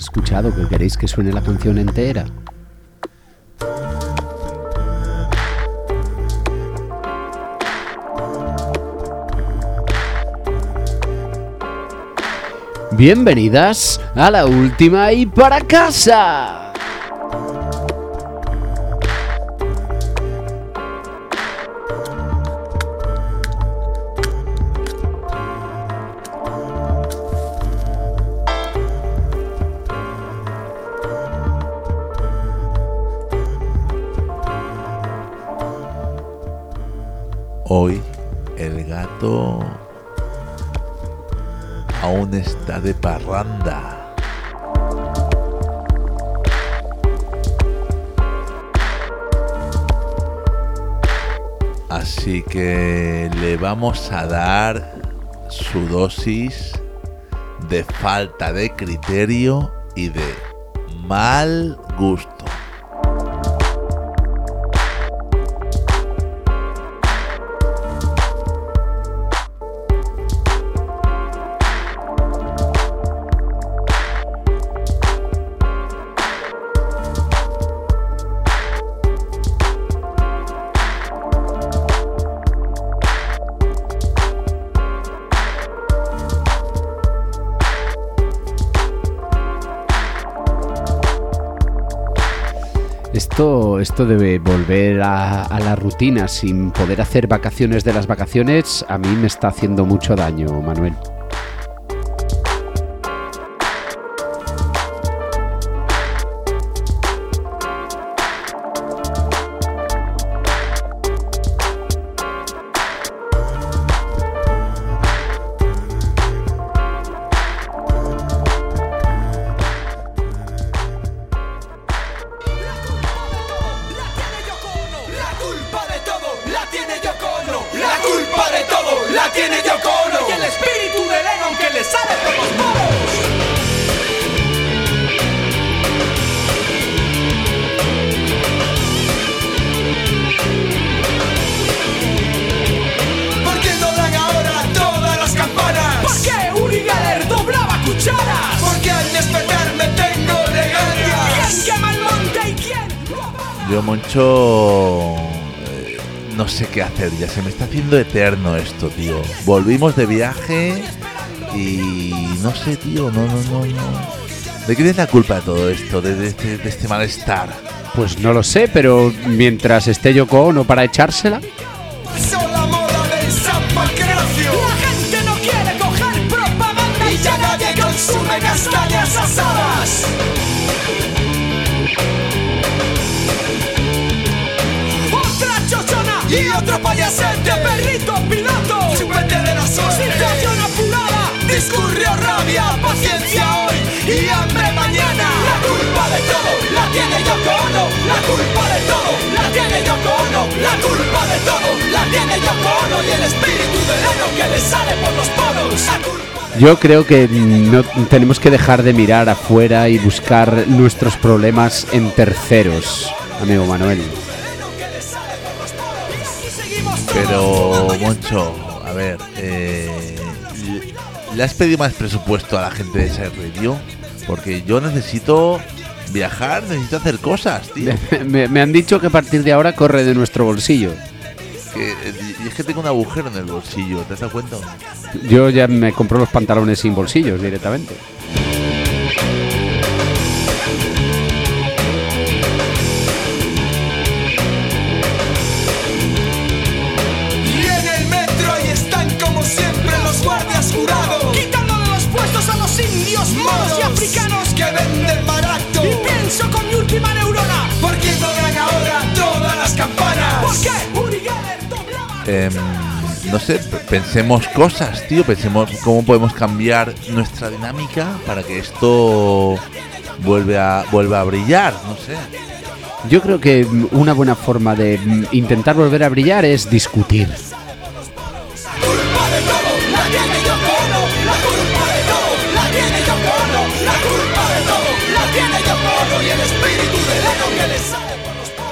escuchado, que queréis que suene la canción entera. Bienvenidas a la última y para casa. Vamos a dar su dosis de falta de criterio y de mal gusto. Esto, esto de volver a, a la rutina sin poder hacer vacaciones de las vacaciones, a mí me está haciendo mucho daño, Manuel. Esto, tío. Volvimos de viaje y no sé, tío. No, no, no, no. ¿De quién es la culpa de todo esto? De, de este, de este malestar. Pues no lo sé, pero mientras esté Yoko Ono para echársela, Son la moda del San Pancracio. La gente no quiere coger propaganda y ya nadie consume castañas asadas. Otra chochona y otro payasete, perrito Situación apurada, discurrió rabia, paciencia hoy y hambre mañana. La culpa de todo la tiene Yoko Ono. La culpa de todo la tiene Yoko Ono. La culpa de todo la tiene Yoko Ono y el espíritu de Leno que le sale por los poros. La culpa yo creo que no tenemos que dejar de mirar afuera y buscar nuestros problemas en terceros, amigo Manuel. Pero, Moncho, a ver, eh, ¿le has pedido más presupuesto a la gente de ese radio? Porque yo necesito viajar, necesito hacer cosas, tío. Me, me han dicho que a partir de ahora corre de nuestro bolsillo. Que, y es que tengo un agujero en el bolsillo, ¿te has dado cuenta? Yo ya me compro los pantalones sin bolsillos directamente. Em, no sé, pensemos cosas, tío, pensemos cómo podemos cambiar nuestra dinámica para que esto vuelve a, vuelva a brillar, no sé. Yo creo que una buena forma de intentar volver a brillar es discutir.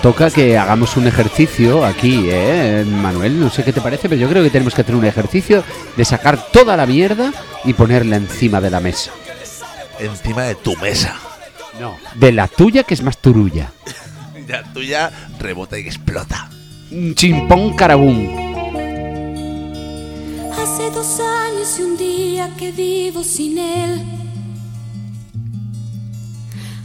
Toca que hagamos un ejercicio aquí, ¿eh? Manuel, no sé qué te parece, pero yo creo que tenemos que hacer un ejercicio de sacar toda la mierda y ponerla encima de la mesa. encima de tu mesa. No. De la tuya, que es más turulla. La tuya rebota y explota. Un Chimpón carabún. Hace dos años y un día que vivo sin él.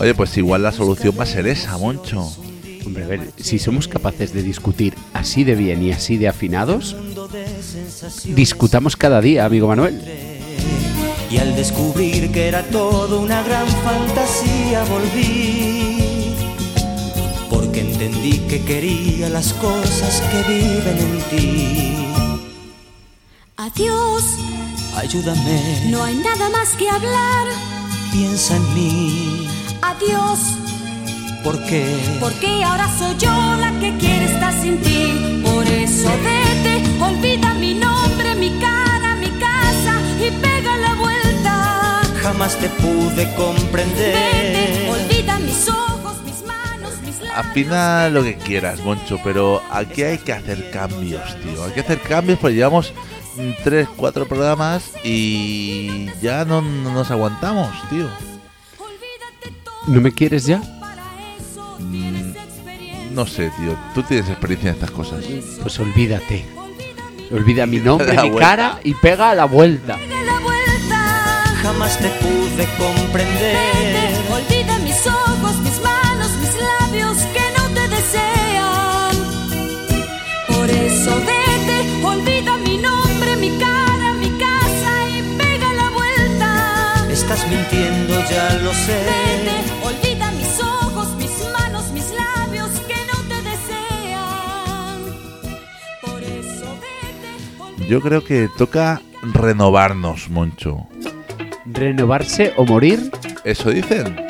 Oye, pues igual la solución va a ser esa, Moncho. Hombre, a ver, si somos capaces de discutir así de bien y así de afinados, discutamos cada día, amigo Manuel. Y al descubrir que era todo una gran fantasía volví. Porque entendí que quería las cosas que viven en ti. Adiós, Ayúdame, no hay nada más que hablar. piensa en mí. Adiós, Porque porque ahora soy yo la que quiere estar sin ti. Por eso vete, olvida mi nombre, mi cara, mi casa y pega la vuelta. jamás te pude Vete, comprender. olvida mis ojos, mis manos, mis labios. Afina lo que quieras, Moncho, pero aquí hay que hacer cambios, tío. Hay que hacer cambios porque llevamos 3, 4 programas y ya no, no nos aguantamos, tío. ¿No me quieres ya? Mm. No sé, tío. Tú tienes experiencia en estas cosas. Pues olvídate. Olvida mi nombre, mi vuelta. cara y pega la vuelta. Pega la vuelta. Jamás te pude comprender. Vete, olvida mis ojos, mis manos, mis labios que no te desean. Por eso vete, olvida Estás mintiendo, ya lo sé. Vete, olvida mis ojos, mis manos, mis labios que no te desean. Por eso vete, Yo creo que toca renovarnos, Moncho. Renovarse o morir. ¿Eso dicen?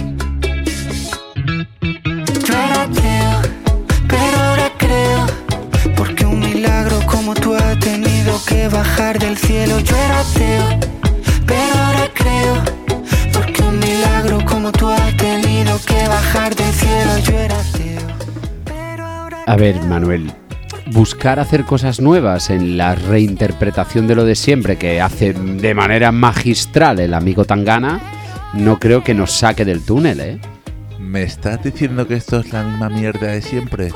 Bajar del cielo. Yo era ateo, pero ahora creo. Porque un milagro como tú ha tenido que bajar del cielo. Yo era ateo, pero ahora A ver, Manuel, buscar hacer cosas nuevas en la reinterpretación de lo de siempre que hace de manera magistral el amigo Tangana, no creo que nos saque del túnel, ¿eh? ¿Me estás diciendo que esto es la misma mierda de siempre?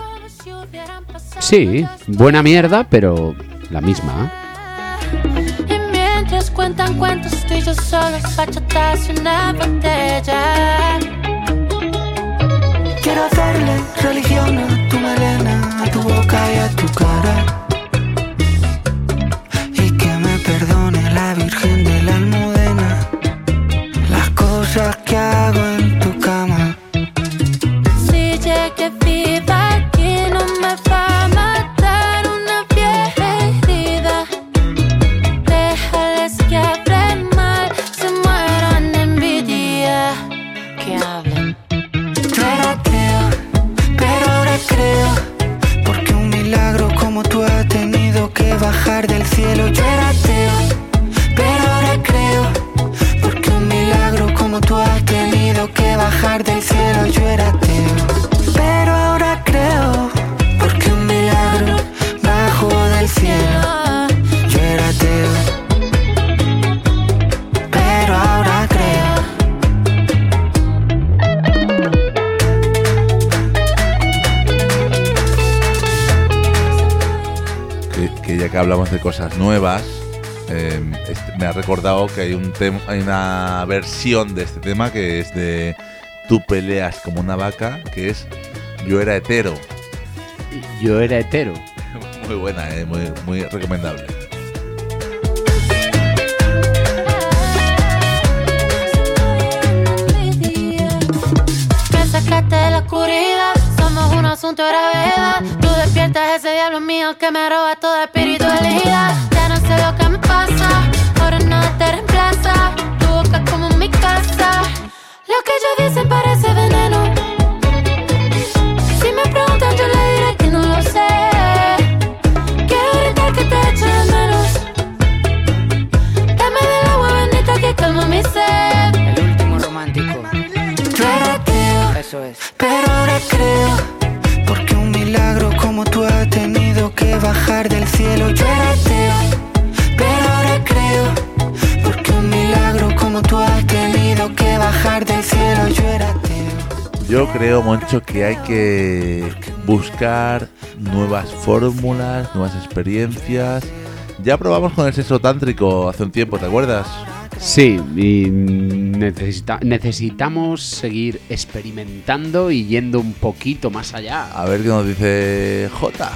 Sí, buena mierda, pero la misma. Y cuentan cuentos, estoy yo solo, bachatas y una botella. quiero hacerle religión a tu melena, a tu boca y a tu cara. Y que me perdone la Virgen de hablamos de cosas nuevas, eh, este- me ha recordado que hay, un tem- hay una versión de este tema que es de Tú peleas como una vaca, que es Yo era hetero. Yo era hetero. Muy buena, eh, muy, muy recomendable. La oscuridad, somos un asunto de gravedad. Diablo mío que me roba toda espiritualidad. Ya no sé lo que me pasa, ahora nada te reemplaza. Tu boca como mi casa. Lo que ellos dicen parece veneno. Yo era ateo, pero ahora creo. Porque un milagro como tú has tenido que bajar del cielo. Yo era ateo. Yo creo, Moncho, que hay que buscar nuevas fórmulas, nuevas experiencias. Ya probamos con el sexo tántrico hace un tiempo, ¿te acuerdas? Sí, y necesita- necesitamos seguir experimentando y yendo un poquito más allá. A ver qué nos dice J.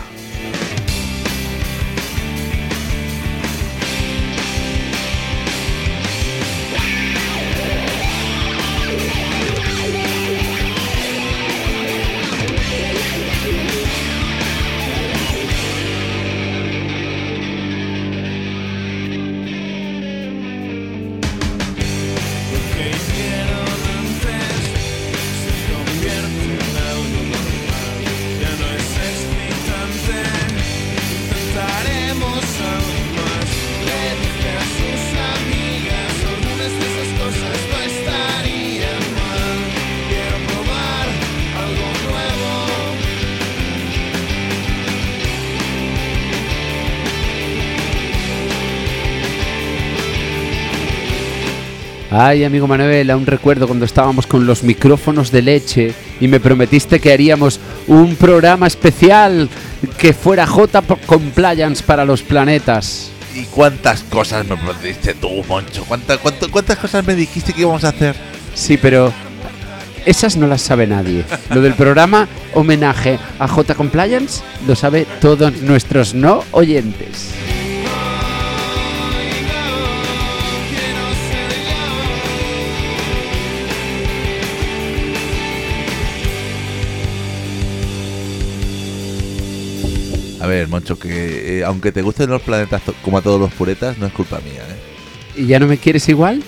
Ay, amigo Manuel, aún recuerdo cuando estábamos con los micrófonos de leche y me prometiste que haríamos un programa especial que fuera J Compliance para los planetas. ¿Y cuántas cosas me prometiste tú, Moncho? ¿Cuántas, cuánto- cuántas cosas me dijiste que íbamos a hacer? Sí, pero esas no las sabe nadie. Lo del programa homenaje a J Compliance lo sabe todos nuestros no oyentes. A ver, Moncho, que eh, aunque te gusten los planetas como a todos los puretas, no es culpa mía, ¿eh? ¿Y ya no me quieres igual?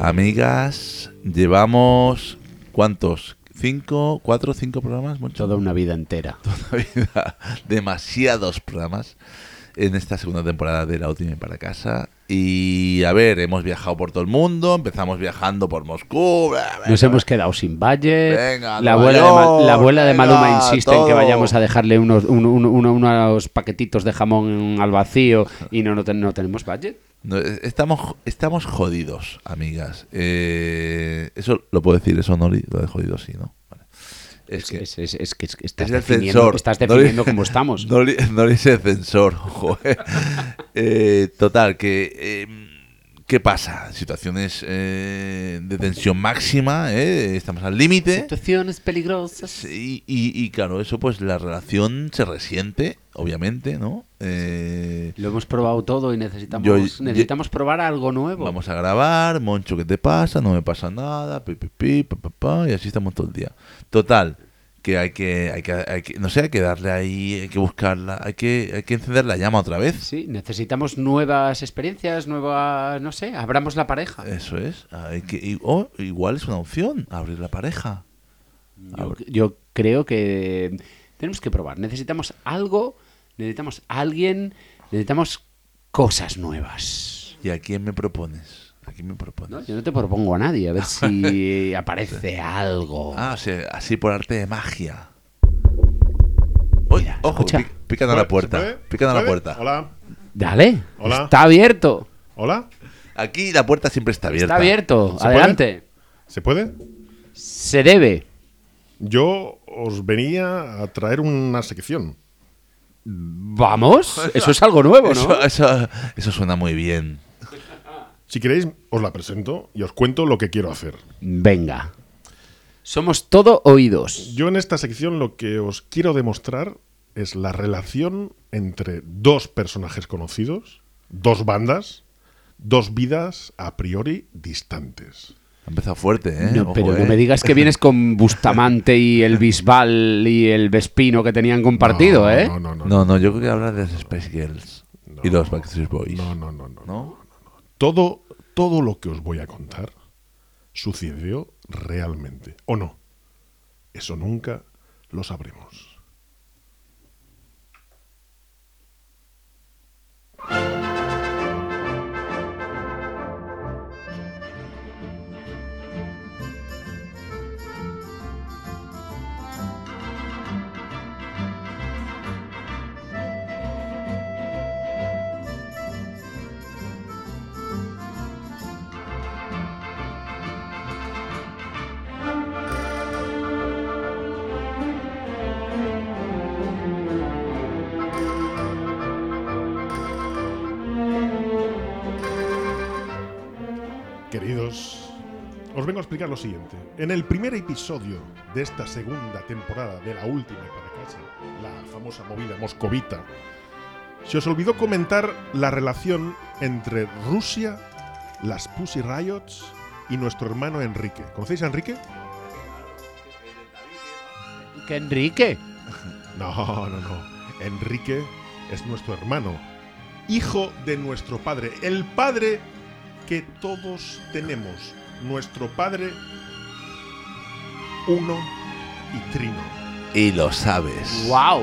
Amigas, llevamos. ¿Cuántos? ¿Cinco? ¿Cuatro? ¿Cinco programas, Moncho? Toda una vida entera. vida, demasiados programas en esta segunda temporada de La Última para casa. Y a ver, hemos viajado por todo el mundo, empezamos viajando por Moscú. bla, bla, Nos bla. hemos quedado sin budget. Venga, la, abuela de Ma- York, la abuela de Maluma insiste en que vayamos a dejarle unos, un- un- un- unos paquetitos de jamón al vacío y no, no, ten- no tenemos budget. No, eh, estamos, estamos jodidos, amigas. Eh, eso lo puedo decir, eso Nori, lo de jodidos, sí, ¿no? Vale. Es que Es, es- es que es que estás el definiendo, censor. estás Nori- definiendo cómo estamos. Nori, Nori es el censor, joder. Eh, total, que, eh, ¿Qué pasa? Situaciones eh, de tensión máxima, ¿eh? estamos al límite. Situaciones peligrosas. Sí, y, y claro, eso pues la relación se resiente, obviamente, ¿no? Eh, Lo hemos probado todo y necesitamos, Yo- yo- necesitamos probar algo nuevo. vamos a grabar, Moncho, ¿qué te pasa? No me pasa nada, pi, pi, pi, pa, pa, pa, y así estamos todo el día. Total, que hay que, hay que, hay que, no sé, hay que darle ahí, hay que buscarla, hay que, hay que encender la llama otra vez. Sí, necesitamos nuevas experiencias, nuevas, no sé, abramos la pareja. Eso es, hay que, y- o igual es una opción, abrir la pareja. Yo, yo creo que tenemos que probar. Necesitamos algo, necesitamos alguien, necesitamos cosas nuevas. ¿Y a quién me propones? ¿No? Yo no te propongo a nadie, a ver si aparece algo. Ah, o sea, así por arte de magia. Uy, Mira, ojo, escucha. pi- pican a la ¿Se puerta. Pican a la puerta. Hola, Dale, Hola. está abierto. hola. Aquí la puerta siempre está abierta. Está abierto, ¿Se adelante. ¿Se puede? Se debe. Yo os venía a traer una sección. Vamos, eso es algo nuevo, ¿no? Eso, eso, eso suena muy bien. Si queréis, os la presento y os cuento lo que quiero hacer. Venga. Somos todo oídos. Yo en esta sección lo que os quiero demostrar es la relación entre dos personajes conocidos, dos bandas, dos vidas a priori distantes. Ha empezado fuerte, ¿eh? No, Ojo, pero ¿eh? no me digas que vienes con Bustamante y el Bisbal y el Vespino que tenían compartido, No, ¿eh? No, no, no. No, no, yo creo que hablar de las Spice Girls No. y los Backstreet Boys. No, no, no, no. ¿No? Todo, todo lo que os voy a contar sucedió realmente. ¿O no? Eso nunca lo sabremos. En el primer episodio de esta segunda temporada de la última para casa, la famosa movida moscovita, se os olvidó comentar la relación entre Rusia, las Pussy Riots y nuestro hermano Enrique. ¿Conocéis a Enrique? ¿Que Enrique? No, no, no. Enrique es nuestro hermano, hijo de nuestro padre, el padre que todos tenemos, nuestro padre uno y trino. Y lo sabes. ¡Wow!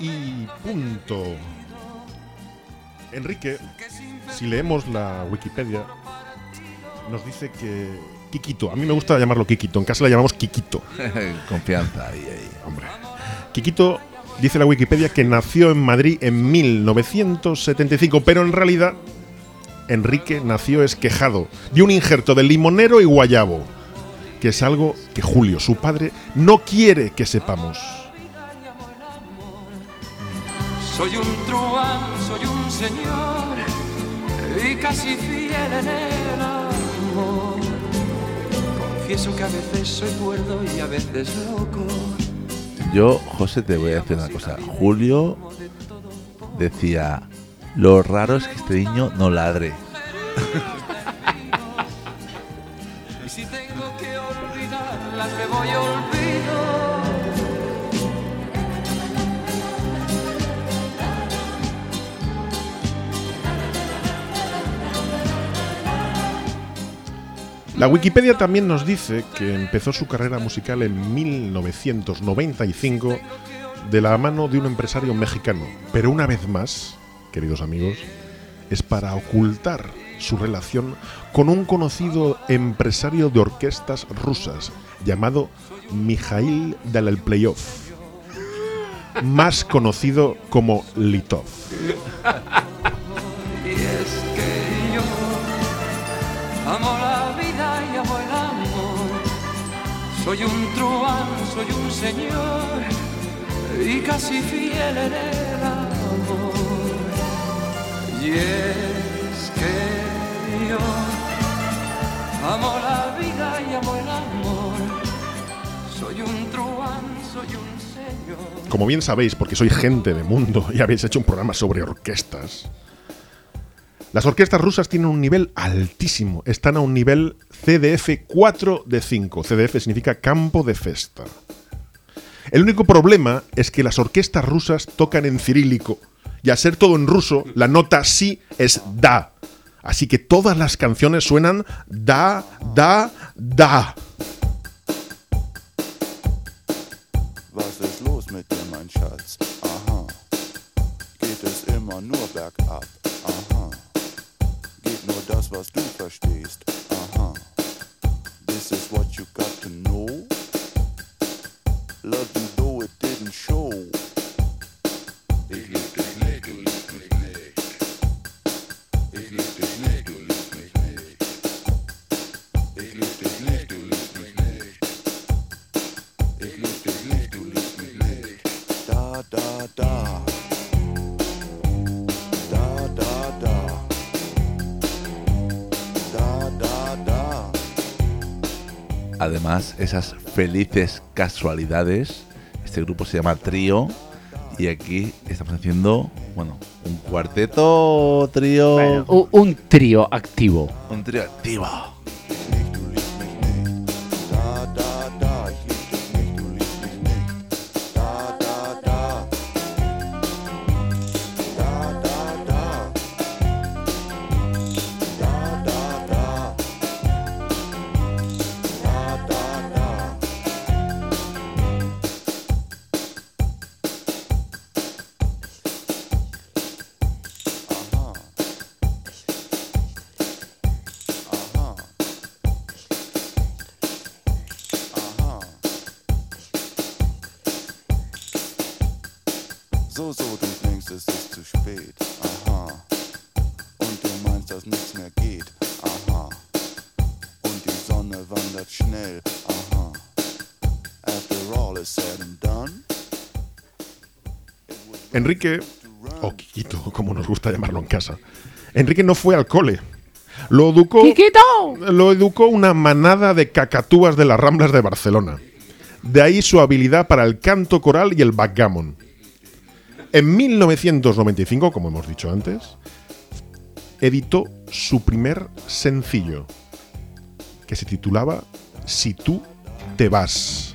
y punto. Enrique, si leemos la Wikipedia, nos dice que Kikito, a mí me gusta llamarlo Kikito, en casa le llamamos Kikito. Confianza ahí, ahí. Hombre. Kikito dice la Wikipedia que nació en Madrid en 1975, pero en realidad Enrique nació esquejado de un injerto de limonero y guayabo, que es algo que Julio, su padre, no quiere que sepamos. Soy un truán, soy un señor y casi fiel en el amor. Confieso que a veces soy cuerdo y a veces loco. Yo, José, te voy a decir una cosa. Julio decía, lo raro es que este niño no ladre. La Wikipedia también nos dice que empezó su carrera musical en 1995 de la mano de un empresario mexicano. Pero una vez más, queridos amigos, es para ocultar su relación con un conocido empresario de orquestas rusas llamado Mikhail Playoff, más conocido como Litov. Soy un truán, soy un señor y casi fiel en el amor. Y es que yo amo la vida y amo el amor. Soy un truán, soy un señor. Como bien sabéis, porque sois gente de mundo y habéis hecho un programa sobre orquestas, las orquestas rusas tienen un nivel altísimo. Están a un nivel CDF 4 de 5. CDF significa campo de festa. El único problema es que las orquestas rusas tocan en cirílico. Y al ser todo en ruso, la nota sí es da. Así que todas las canciones suenan da, da, da. Was ist los mit dir, mein Schatz? Aha. Geht es immer nur bergab? Aha. Geht nur das, was du verstehst? Is what you got to know. Love Además, esas felices casualidades. Este grupo se llama Trío. Y aquí estamos haciendo, bueno, un cuarteto, trío. Bueno, un, un trío activo. Un trío activo. Enrique, o Quiquito, como nos gusta llamarlo en casa, Enrique no fue al cole. Lo educó, lo educó una manada de cacatúas de las Ramblas de Barcelona. De ahí su habilidad para el canto coral y el backgammon. En 1995, como hemos dicho antes, editó su primer sencillo, que se titulaba Si tú te vas.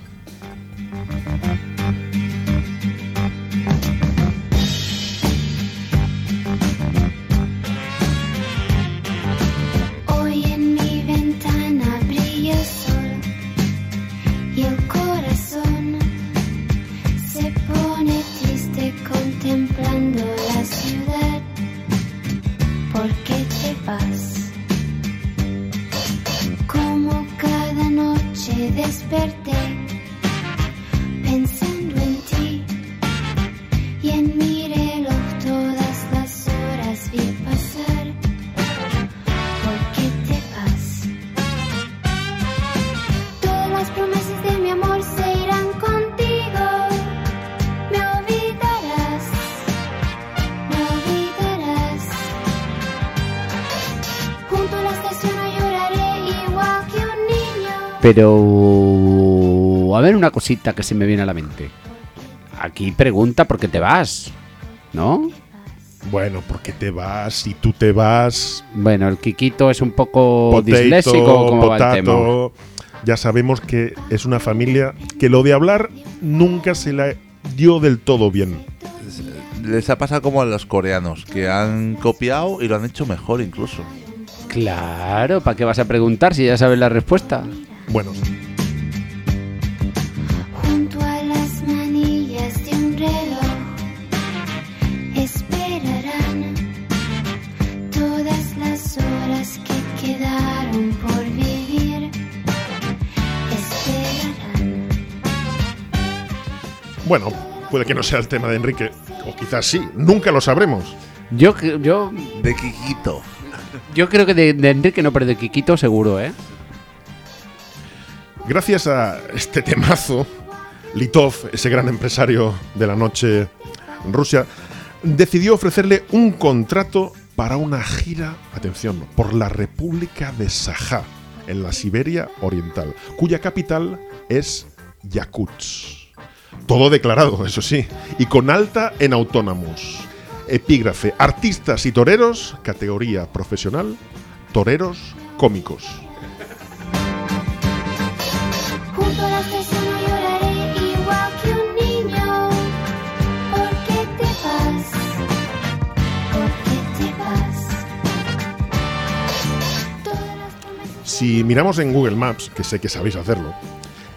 Pero. A ver, una cosita que se me viene a la mente. aquí pregunta por qué te vas, ¿no? Bueno, porque te vas, si tú te vas, Bueno, el Kikito es un poco potato, disléxico, como va el tema. potato. Ya sabemos que es una familia que lo de hablar nunca se la dio del todo bien. Les ha pasado como a los coreanos, que han copiado y lo han hecho mejor incluso. Claro, ¿para qué vas a preguntar si ya sabes la respuesta? Bueno, Junto a las manillas de un reloj esperarán todas las horas que quedaron por vivir. Esperarán. bueno, puede que no sea el tema de Enrique, o quizás sí, nunca lo sabremos. Yo, yo, De Kikito. yo creo que de, de Enrique no, pero de Kikito seguro, ¿eh? Gracias a este temazo, Litov, ese gran empresario de la noche en Rusia, decidió ofrecerle un contrato para una gira, atención, por la República de Sajá, en la Siberia Oriental, cuya capital es Yakutsk. Todo declarado, eso sí, y con alta en autónomos. Epígrafe, artistas y toreros, categoría profesional, toreros cómicos. Si miramos en Google Maps, que sé que sabéis hacerlo,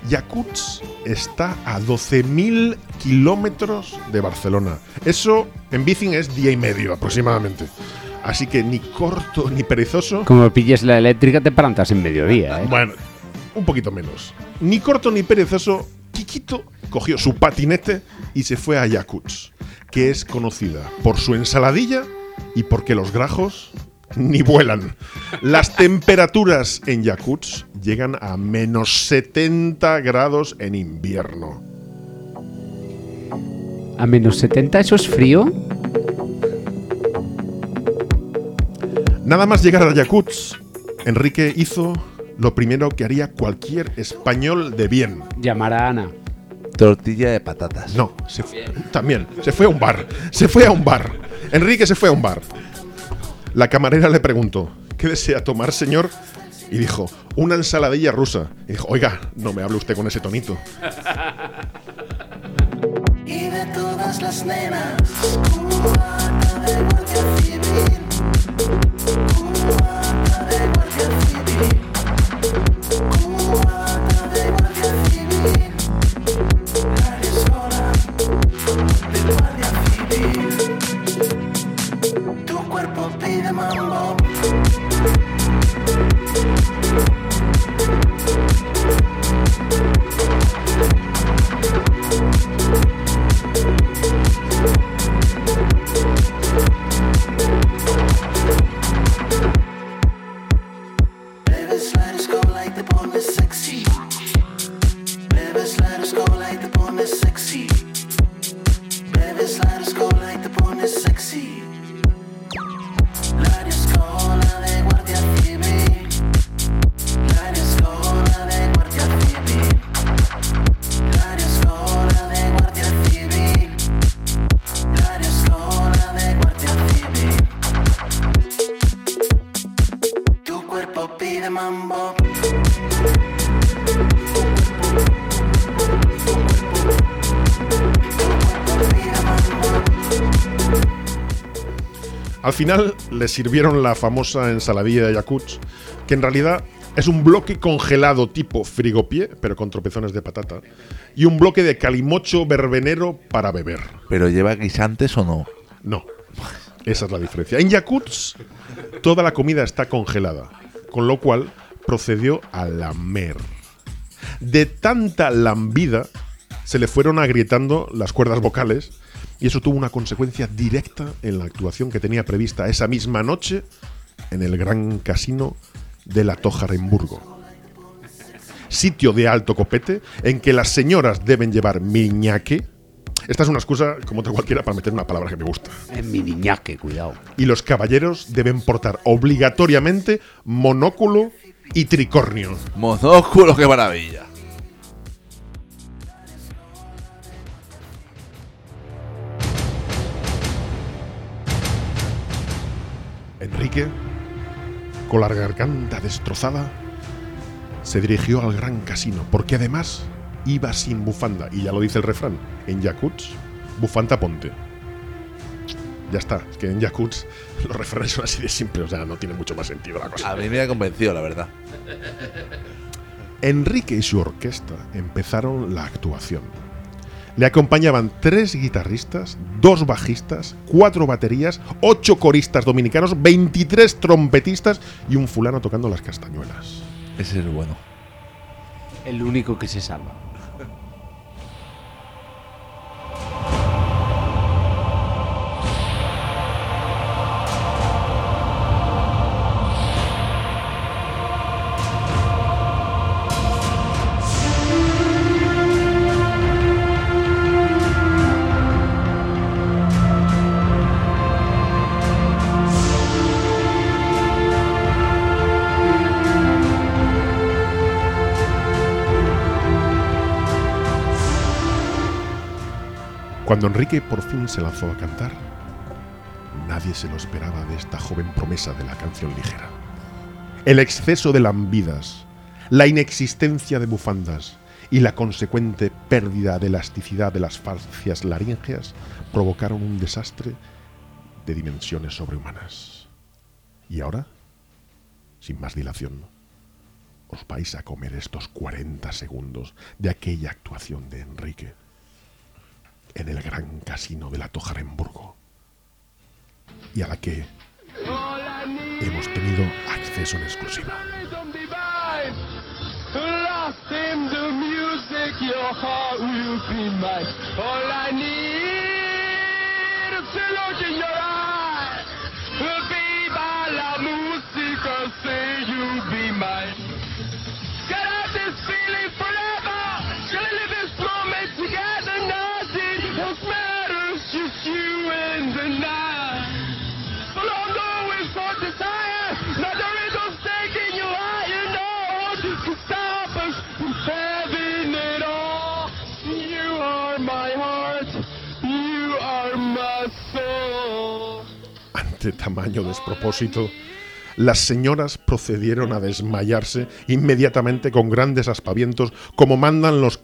Yakutsk está a 12.000 kilómetros de Barcelona. Eso en bici es día y medio aproximadamente. Así que ni corto ni perezoso. Como pilles la eléctrica te plantas en mediodía, ¿eh? Bueno, un poquito menos. Ni corto ni perezoso, Kikito cogió su patinete y se fue a Yakutsk, que es conocida por su ensaladilla y porque los grajos ni vuelan. Las temperaturas en Yakutsk llegan a menos 70 grados en invierno. A menos 70 eso es frío. Nada más llegar a Yakutsk, Enrique hizo lo primero que haría cualquier español de bien. Llamar a Ana. Tortilla de patatas. No, se también. Se fue a un bar. Se fue a un bar. Enrique se fue a un bar. La camarera le preguntó, ¿qué desea tomar, señor? Y dijo, una ensaladilla rusa. Y dijo, oiga, no me hable usted con ese tonito. Y de todas las nenas, final le sirvieron la famosa ensaladilla de Yakutsk, que en realidad es un bloque congelado tipo frigopié, pero con tropezones de patata, y un bloque de calimocho verbenero para beber. ¿Pero lleva guisantes o no? No, esa es la diferencia. En Yakutsk toda la comida está congelada, con lo cual procedió a lamer. De tanta lambida se le fueron agrietando las cuerdas vocales y eso tuvo una consecuencia directa en la actuación que tenía prevista esa misma noche en el gran casino de la Tojarenburgo. Sitio de alto copete en que las señoras deben llevar miñaque. Esta es una excusa como otra cualquiera para meter una palabra que me gusta. En mi niñaque, cuidado. Y los caballeros deben portar obligatoriamente monóculo y tricornio. Monóculo, qué maravilla. Enrique, con la garganta destrozada, se dirigió al gran casino, porque además iba sin bufanda, y ya lo dice el refrán, en Yakuts, bufanda ponte. Ya está, es que en Yakuts los refranes son así de simples, o sea, no tiene mucho más sentido la cosa. A mí me ha convencido, la verdad. Enrique y su orquesta empezaron la actuación. Le acompañaban tres guitarristas, dos bajistas, cuatro baterías, ocho coristas dominicanos, 23 trompetistas y un fulano tocando las castañuelas. Ese es bueno. El único que se salva. Cuando Enrique por fin se lanzó a cantar, nadie se lo esperaba de esta joven promesa de la canción ligera. El exceso de lambidas, la inexistencia de bufandas y la consecuente pérdida de elasticidad de las fascias laríngeas provocaron un desastre de dimensiones sobrehumanas. Y ahora, sin más dilación, os vais a comer estos 40 segundos de aquella actuación de Enrique en el gran casino de la Tojaremburgo y a la que hemos tenido acceso en exclusiva. Tamaño despropósito, las señoras procedieron a desmayarse inmediatamente con grandes aspavientos, como mandan los,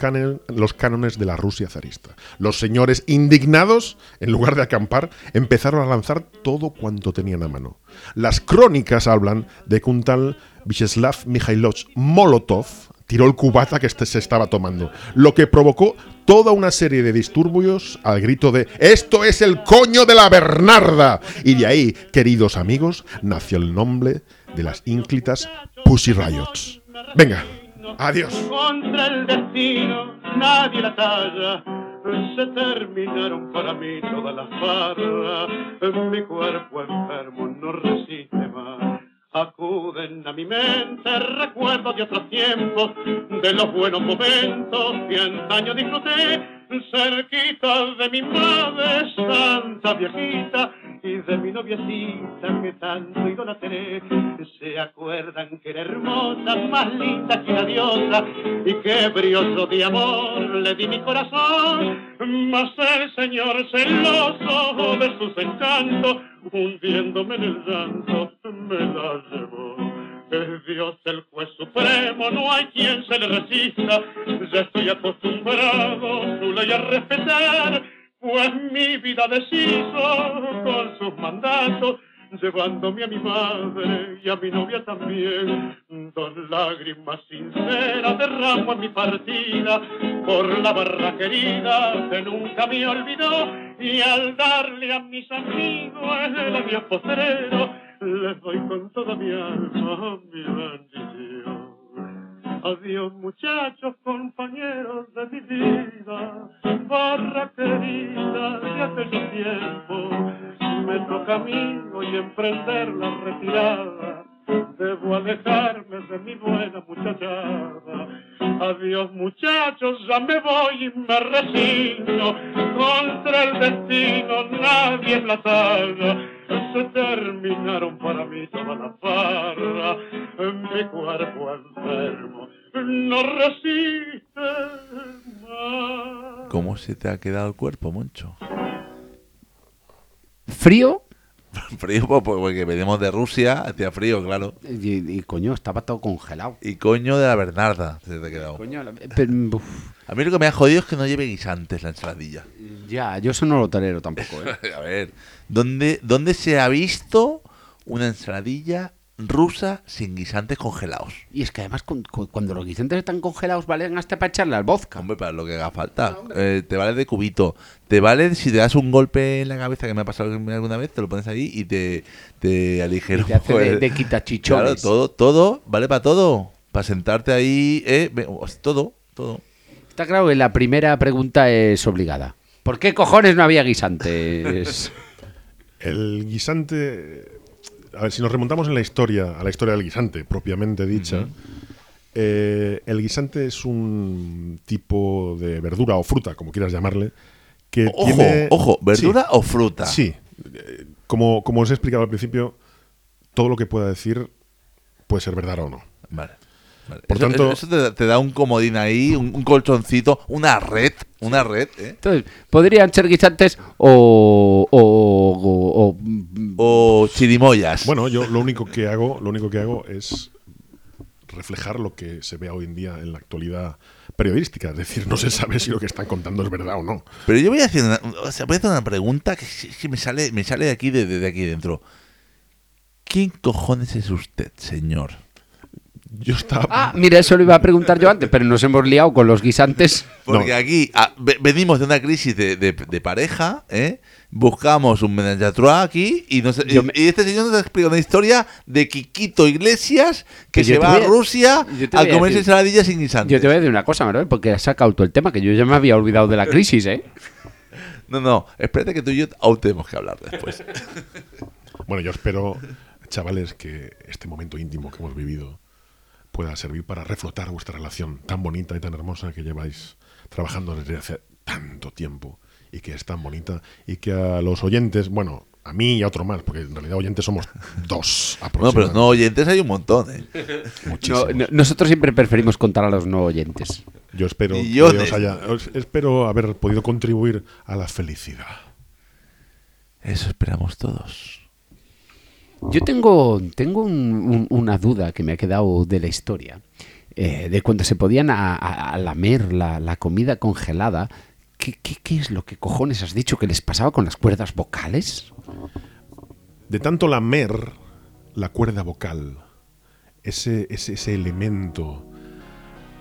los cánones de la Rusia zarista. Los señores, indignados, en lugar de acampar, empezaron a lanzar todo cuanto tenían a mano. Las crónicas hablan de que un tal Vyacheslav Molotov tiró el cubata que este se estaba tomando, lo que provocó toda una serie de disturbios al grito de ¡Esto es el coño de la Bernarda! Y de ahí, queridos amigos, nació el nombre de las ínclitas Pussy Riots. Venga, adiós. Contra el destino, nadie la talla. Se terminaron para mí todas las. Mi cuerpo enfermo no resiste más. Acuden a mi mente recuerdos de otros tiempos, de los buenos momentos que antaño disfruté, cerquita de mi madre santa viejita de mi noviecita que tanto idolatré. Se acuerdan que era hermosa, más linda que una diosa y que brioso de amor le di mi corazón. Mas el señor celoso de sus encantos, hundiéndome en el llanto, me la llevó. Es Dios el juez supremo, no hay quien se le resista. Ya estoy acostumbrado su ley a respetar, pues mi vida deshizo con sus mandatos, llevándome a mi madre y a mi novia también. Dos lágrimas sinceras derramo en mi partida por la barra querida que nunca me olvidó y al darle a mis amigos el adiós postrero les doy con toda mi alma mi bendición. Adiós muchachos, compañeros de mi vida, barra querida de aquellos tiempos. Me toca a mí hoy emprender la retirada. Debo alejarme de mi buena muchachada. Adiós muchachos, ya me voy y me resigno. Contra el destino nadie es la talla. Se terminaron para mí toda la farra. Mi cuerpo enfermo no resiste más. ¿Cómo se te ha quedado el cuerpo, Moncho? Frío, Frío pues, pues, porque venimos de Rusia, hacía frío, claro. Y, y, coño, estaba todo congelado. Y coño de la Bernarda, se te ha quedado. Coño, la- pero, uf, A mí lo que me ha jodido es que no lleve guisantes la ensaladilla. ya, yo eso no lo tolero tampoco, ¿eh? A ver, ¿dónde, ¿dónde se ha visto una ensaladilla rusa sin guisantes congelados? Y es que además cu- cu- cuando los guisantes están congelados valen hasta para echarle al vodka. Hombre, para lo que haga falta. Eh, te vale de cubito. Te vale si te das un golpe en la cabeza, que me ha pasado alguna vez, te lo pones ahí y te, te aligera Y te un hace poco de, el- de quitachichones. Claro, todo, todo, vale para todo. Para sentarte ahí, eh, ve- os- todo, todo. Está claro que la primera pregunta es obligada. ¿Por qué cojones no había guisantes? El guisante. A ver, si nos remontamos en la historia, a la historia del guisante, propiamente dicha, eh, el guisante es un tipo de verdura o fruta, como quieras llamarle, que Ojo, tiene. ojo, ¿verdura Sí, o fruta? Sí. Como, como os he explicado al principio, todo lo que pueda decir puede ser verdad o no. Vale. Vale. Por eso, tanto- eso te, te da un comodín ahí, un, un colchoncito, una red, una red, ¿eh? Entonces, podrían ser guisantes o. o, o- o- O chirimoyas. Bueno, yo lo único que hago, lo único que hago es reflejar lo que se ve hoy en día en la actualidad periodística. Es decir, no se sabe si lo que están contando es verdad o no. Pero yo voy a hacer una, o sea, voy a hacer una pregunta que, me sale, me sale de aquí, de, de aquí dentro. ¿Quién cojones es usted, señor? Yo estaba. Ah, mira, eso lo iba a preguntar yo antes, pero nos hemos liado con los guisantes. Porque No. aquí ah, ve- venimos de una crisis de, de- de pareja, ¿eh? buscamos un menage aquí y, nos- y- me- y este señor nos explica una historia de Quiquito Iglesias que Pues se va a a- Rusia a comerse ensaladillas sin guisantes. Yo te voy a decir una cosa, Manuel, porque has sacado todo el tema, que yo ya me había olvidado de la crisis, ¿eh? No, no, espérate que tú y yo aún tenemos que hablar después. Bueno, yo espero, chavales, que este momento íntimo que hemos vivido pueda servir para reflotar vuestra relación tan bonita y tan hermosa que lleváis trabajando desde hace tanto tiempo y que es tan bonita y que a los oyentes, bueno, a mí y a otro más, porque en realidad oyentes somos dos no, pero aproximadamente. no, oyentes hay un montón, ¿eh? No, Muchísimos. no- nosotros siempre preferimos contar a los no oyentes. Yo espero que de- os haya, os- espero haber podido contribuir a la felicidad. Eso esperamos todos. Yo tengo, tengo un- un- una duda que me ha quedado de la historia. eh, de cuando se podían a, lamer la, comida congelada. ¿Qué, qué, qué es lo que cojones has dicho que les pasaba con las cuerdas vocales? De tanto lamer la cuerda vocal, ese, ese, ese elemento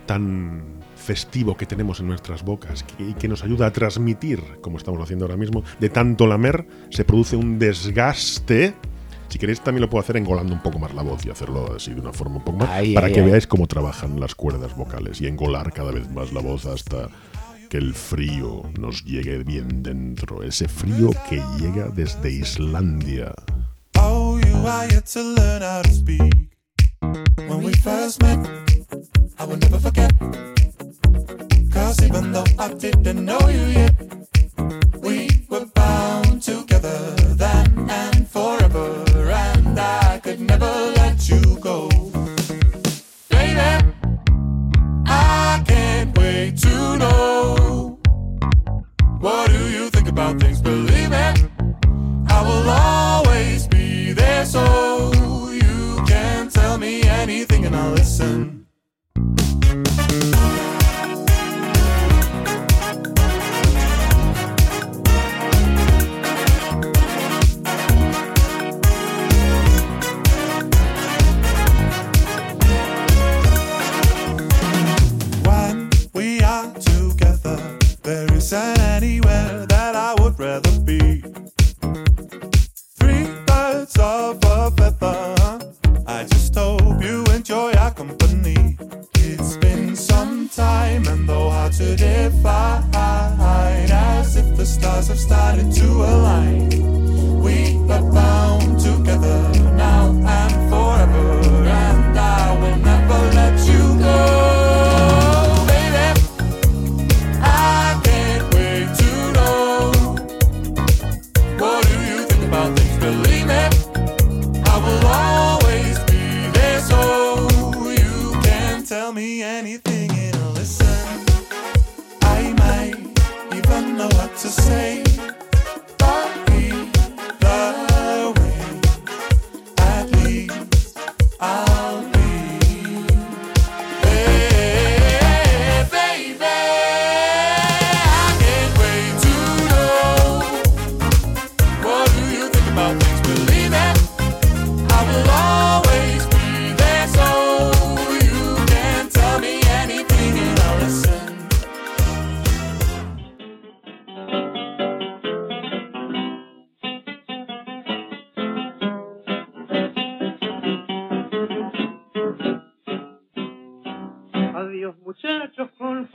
tan festivo que tenemos en nuestras bocas y que nos ayuda a transmitir, como estamos haciendo ahora mismo, de tanto lamer se produce un desgaste. Si queréis también lo puedo hacer engolando un poco más la voz y hacerlo así de una forma un poco más, para que veáis cómo trabajan las cuerdas vocales y engolar cada vez más la voz hasta que el frío nos llegue bien dentro, ese frío que llega desde Islandia. Oh, you are yet to learn how to speak. When we first met, I will never forget. Cause even though I didn't know you yet, we were bound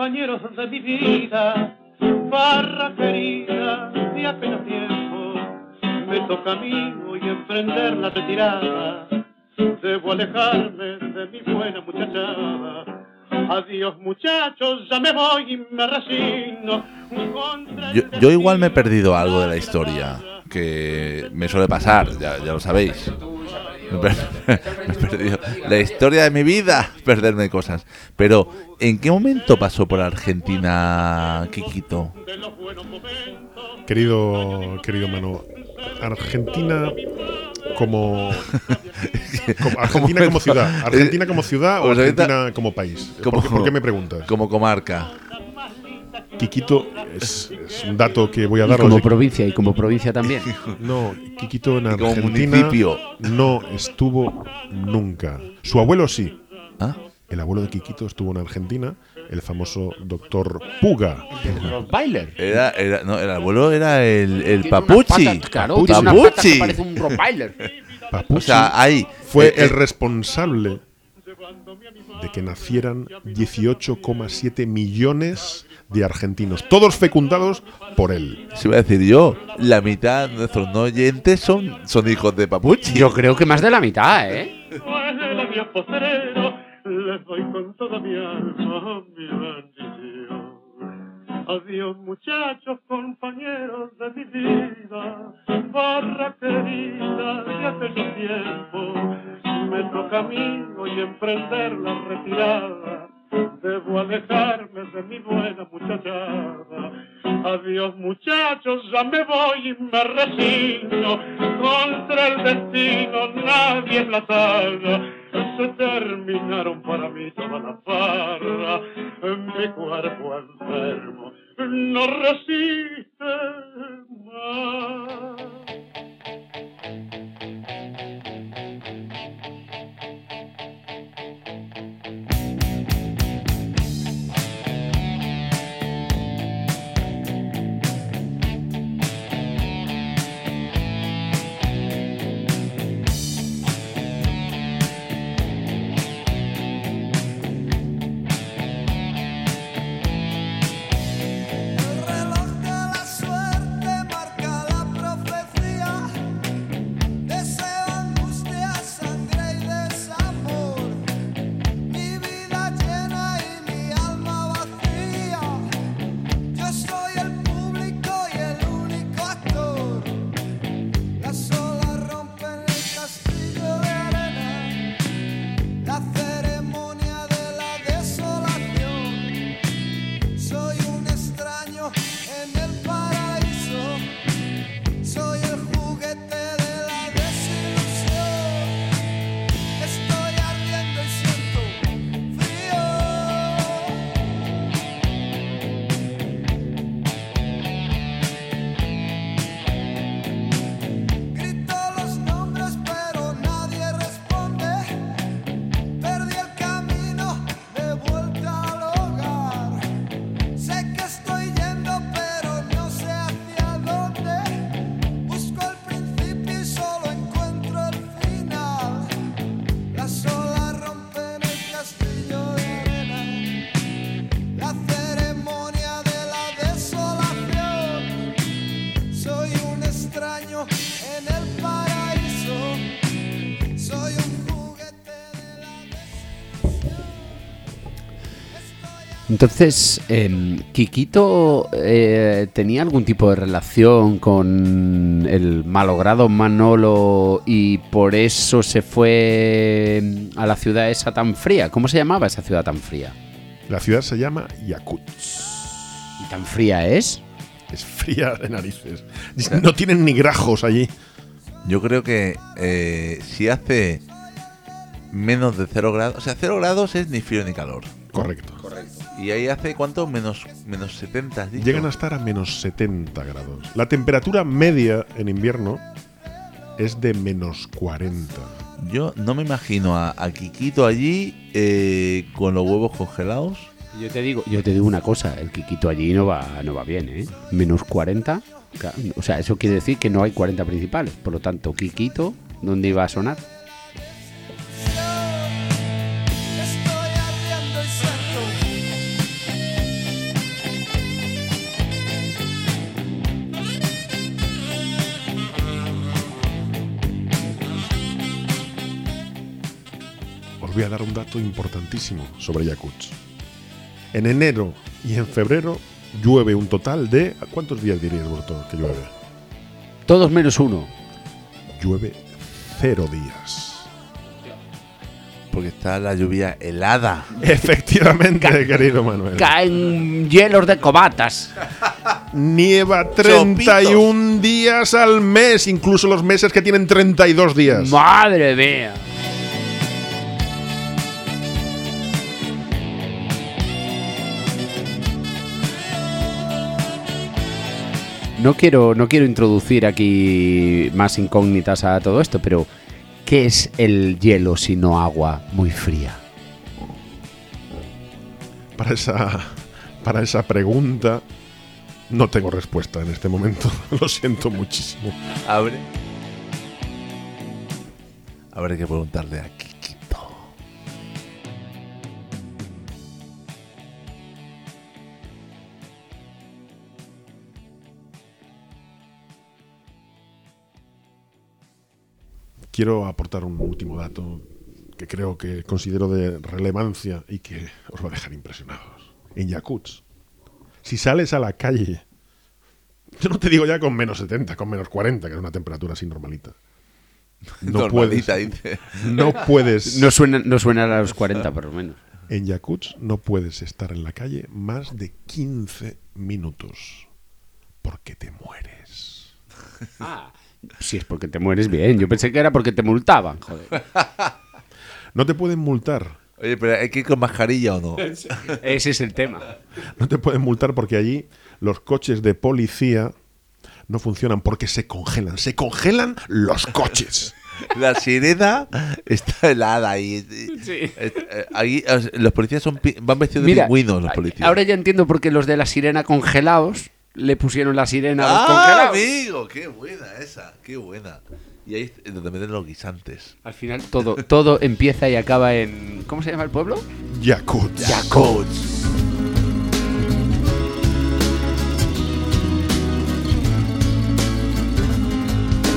compañeros de mi vida, barra querida de apenas tiempo. Me toca a mí hoy emprender la retirada. Debo alejarme de mi buena muchachada. Adiós muchachos, ya me voy y me resigno. Yo, yo igual me he perdido algo de la historia, que me suele pasar, ya, ya lo sabéis. Me he perdido la historia de mi vida, perderme cosas. Pero, ¿en qué momento pasó por Argentina Kikito? Querido, querido Manu, Argentina como, como- Argentina como ciudad, Argentina como ciudad o Pues Argentina como país. Como- ¿Por, qué, por qué me preguntas? Como comarca. Quiquito es, es un dato que voy a Y daros. como de- provincia y como provincia también. No, Quiquito en como Argentina municipio. no estuvo nunca. Su abuelo sí. ¿Ah? El abuelo de Quiquito estuvo en Argentina, el famoso doctor Puga. Bailer. Era, era, no, el abuelo era el, el Papuchi. unas patas, claro, Papuchi. que Papuchi. parece un Rottweiler. Papuchi O sea, ahí. fue eh, el eh, responsable de que nacieran 18,7 millones de argentinos, todos fecundados por él. Se iba a decir yo, la mitad de nuestros no oyentes son, son hijos de Papuchi. Yo creo que más de la mitad, ¿eh? Pues adiós postrero, les doy con toda mi alma mi bendición. Adiós muchachos, compañeros de mi vida, barra querida de aquellos tiempos. Me toca a mí hoy emprender la retirada. Debo alejarme de mi buena muchachada. Adiós muchachos, ya me voy y me resigno. Contra el destino nadie en la saga. Se terminaron para mí toda la farra. Mi cuerpo enfermo no resiste más. Entonces, em, ¿Kikito eh, tenía algún tipo de relación con el malogrado Manolo y por eso se fue em, a la ciudad esa tan fría? ¿Cómo se llamaba esa ciudad tan fría? La ciudad se llama Yakutsk. ¿Y tan fría es? Es fría de narices. No tienen ni grajos allí. Yo creo que eh, si hace menos de 0 grados, o sea, 0 grados es ni frío ni calor. Correcto. Y ahí hace cuánto? Menos, menos 70. has dicho? Llegan a estar a menos 70 grados. La temperatura media en invierno es de menos 40. Yo no me imagino a, a Kikito allí eh, con los huevos congelados. Yo te digo, yo te digo una cosa, el Kikito allí no va, no va bien, ¿eh? Menos 40. claro, O sea, eso quiere decir que no hay 40 principales. Por lo tanto, Kikito, ¿dónde iba a sonar? Voy a dar un dato importantísimo sobre Yakuts. En enero y en febrero llueve un total de. ¿Cuántos días dirías, Borto, que llueve? Todos menos uno. Llueve cero días. Porque está la lluvia helada. Efectivamente, querido Manuel. Caen hielos de cobatas. Nieva 31 días al mes, incluso los meses que tienen 32 días. Madre mía. No quiero, no quiero introducir aquí más incógnitas a todo esto, pero ¿qué es el hielo sino agua muy fría? Para esa, para esa pregunta no tengo respuesta en este momento. Lo siento muchísimo. Abre. Habrá que preguntarle a Quiero aportar un último dato que creo que considero de relevancia y que os va a dejar impresionados. En Yakuts, si sales a la calle, yo no te digo ya con menos 70, con menos 40, que es una temperatura así normalita. No puedes, Normalita, dice. no puedes, No suena, no suena a los 40 por lo menos. en Yakuts no puedes estar en la calle más de 15 minutos porque te mueres. Ah, si es porque te mueres bien. Yo pensé que era porque te multaban, joder. No te pueden multar. Oye, pero ¿hay que ir con mascarilla o no? Ese es el tema. No te pueden multar porque allí los coches de policía no funcionan porque se congelan. Se congelan los coches. La sirena está helada ahí. Sí. Eh, eh, ahí eh, los policías son van vestidos de Mira, pingüinos, los policías. ahora ya entiendo por qué los de la sirena congelados le pusieron la sirena a los ¡Ah, congelados. amigo! ¡Qué buena esa! ¡Qué buena! Y ahí es donde meten los guisantes. Al final todo, todo empieza y acaba en... ¿Cómo se llama el pueblo? Yakuts. Yakuts.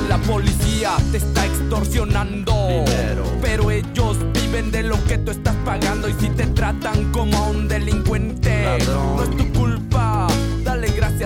La policía te está extorsionando. Pero ellos viven de lo que tú estás pagando. Y si te tratan como a un delincuente, no es tu.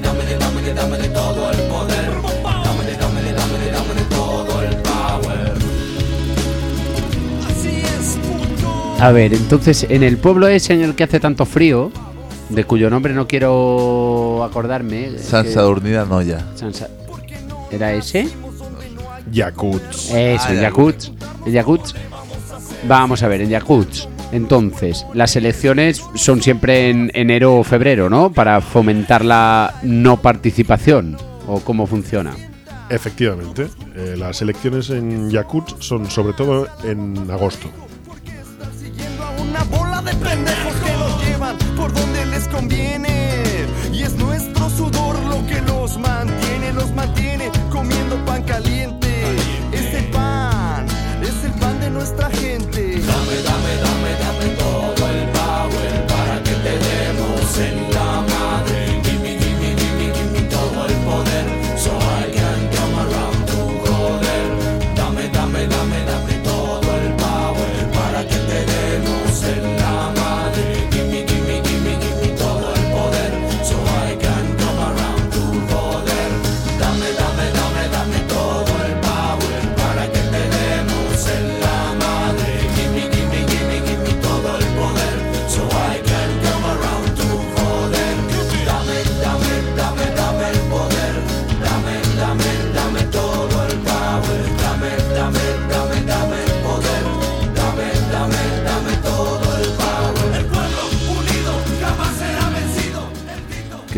Dámele, dámele, dámele, dámele todo el poder. Dámele, dámele, dámele, dámele todo el power. Así es, puto. A ver, entonces, en el pueblo ese en el que hace tanto frío, de cuyo nombre no quiero acordarme... San Sadurnida Noya. Sansa- ¿Era ese? Yakuts. Eso, Ah, en Yakuts. En Yakuts. Vamos a ver, en Yakuts. Entonces, las elecciones son siempre en enero o febrero, ¿no? Para fomentar la no participación. ¿O cómo funciona? Efectivamente, eh, las elecciones en Yakuts son sobre todo en agosto.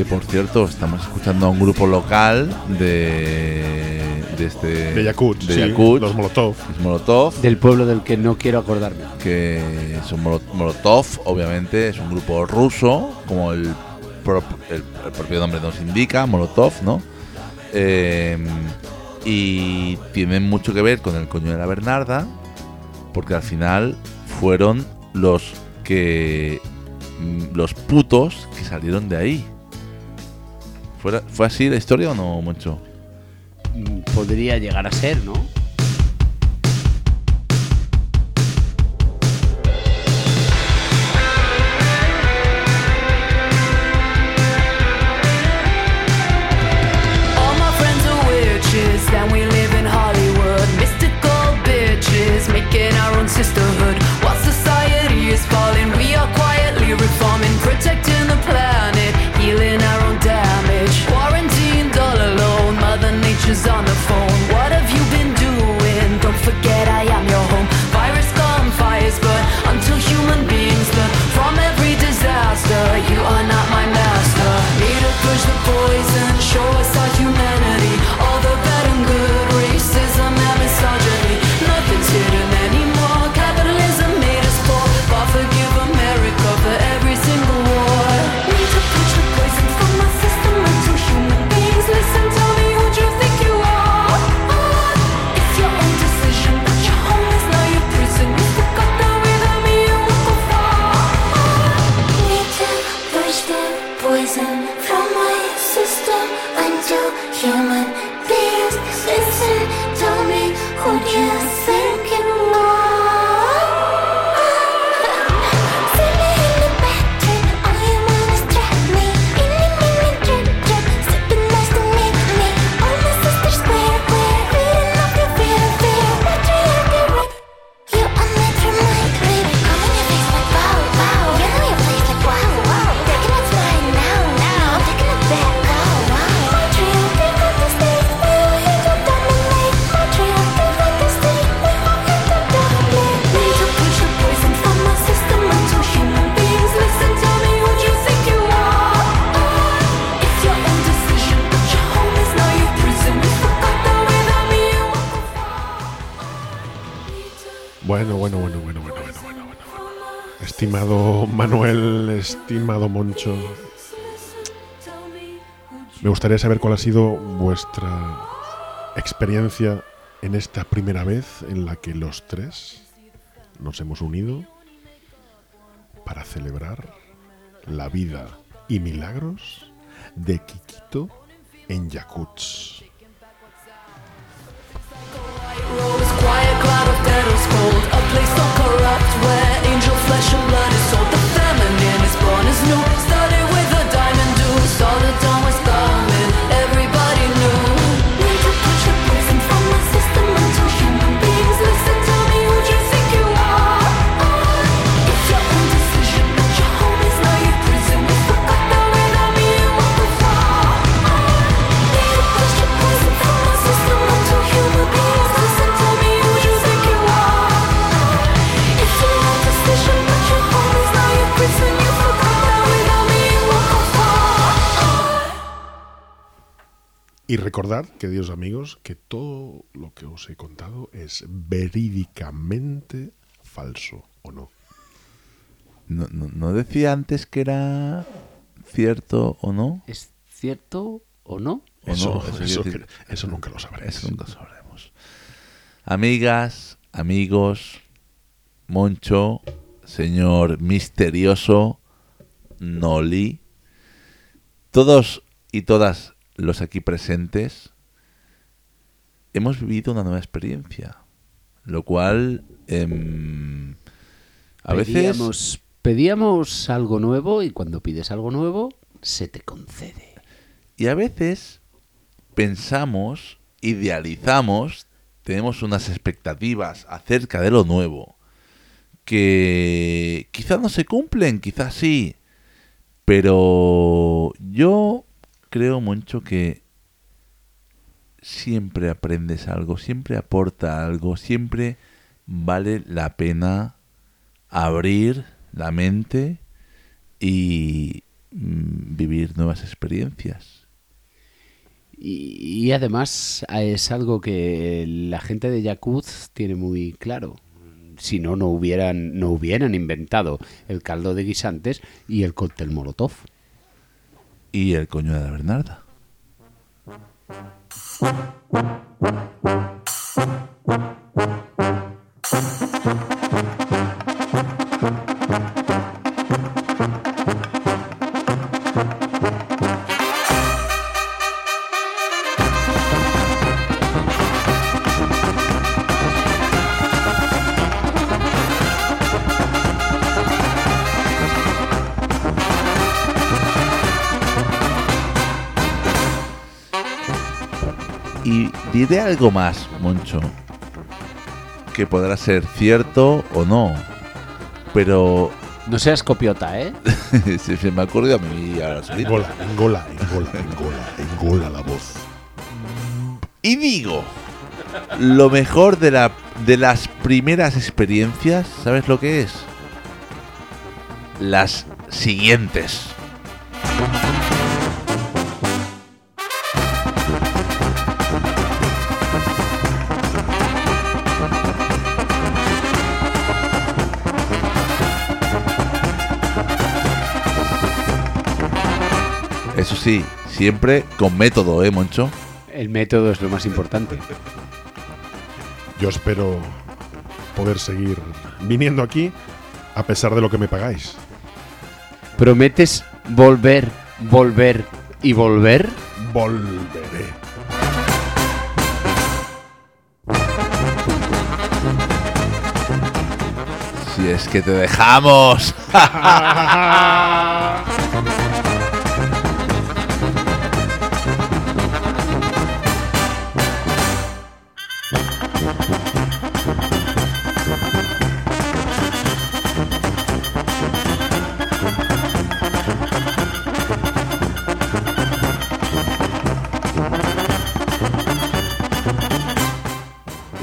Que por cierto, estamos escuchando a un grupo local de. de este. De Yakut, de sí, Yakut, los Molotov. los Molotov. Del pueblo del que no quiero acordarme. que son Molo- Molotov, obviamente, es un grupo ruso, como el, prop- el- el propio nombre nos indica, Molotov, ¿no? Eh, y tienen mucho que ver con el coño de la Bernarda, porque al final fueron los que. mm, los putos que salieron de ahí. ¿Fue, ¿Fue así la historia o no, mucho? Mm, Podría llegar a ser, ¿no? Moncho, me gustaría saber cuál ha sido vuestra experiencia en esta primera vez en la que los tres nos hemos unido para celebrar la vida y milagros de Kikito en Yakuts. Rose, quiet cloud of petals cold A place so corrupt where angel flesh and blood is sold one is new. Started with a diamond do, solid down with stars. Y recordad, queridos amigos, que todo lo que os he contado es verídicamente falso, ¿o no? No, no, no decía antes que era cierto o no? ¿Es cierto o no? ¿O Eso, no? eso, decir- eso nunca lo sabréis. Eso nunca lo sabremos. Amigas, amigos, Moncho, señor misterioso, Noli, todos y todas los aquí presentes, hemos vivido una nueva experiencia, lo cual em, a veces pedíamos, pedíamos algo nuevo y cuando pides algo nuevo, se te concede. Y a veces pensamos, idealizamos, tenemos unas expectativas acerca de lo nuevo que quizás no se cumplen, quizás sí, pero yo creo mucho que siempre aprendes algo, siempre aporta algo, siempre vale la pena abrir la mente y, mm, vivir nuevas experiencias. Y, además eh, es algo que la gente de Yakuz tiene muy claro. Si no, no hubieran, no hubieran inventado el caldo de guisantes y el cóctel molotov. Y el coño de la Bernarda. Y diré algo más, Moncho, que podrá ser cierto o no, pero No seas copiota, ¿eh? se, se me ha ocurrido a mí ahora solito. Engola, engola, engola, engola, engola la voz. Y digo, lo mejor de, la, de las primeras experiencias, ¿sabes lo que es? Las siguientes. Eso sí, siempre con método, ¿eh, Moncho? El método es lo más importante. Yo espero poder seguir viniendo aquí a pesar de lo que me pagáis. ¿Prometes volver, volver y volver? Volveré. Si es que te dejamos.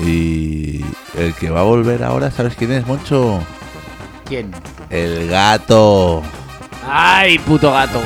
Y el que va a volver ahora, ¿sabes quién es, Moncho? ¿Quién? El gato. ¡Ay, puto gato!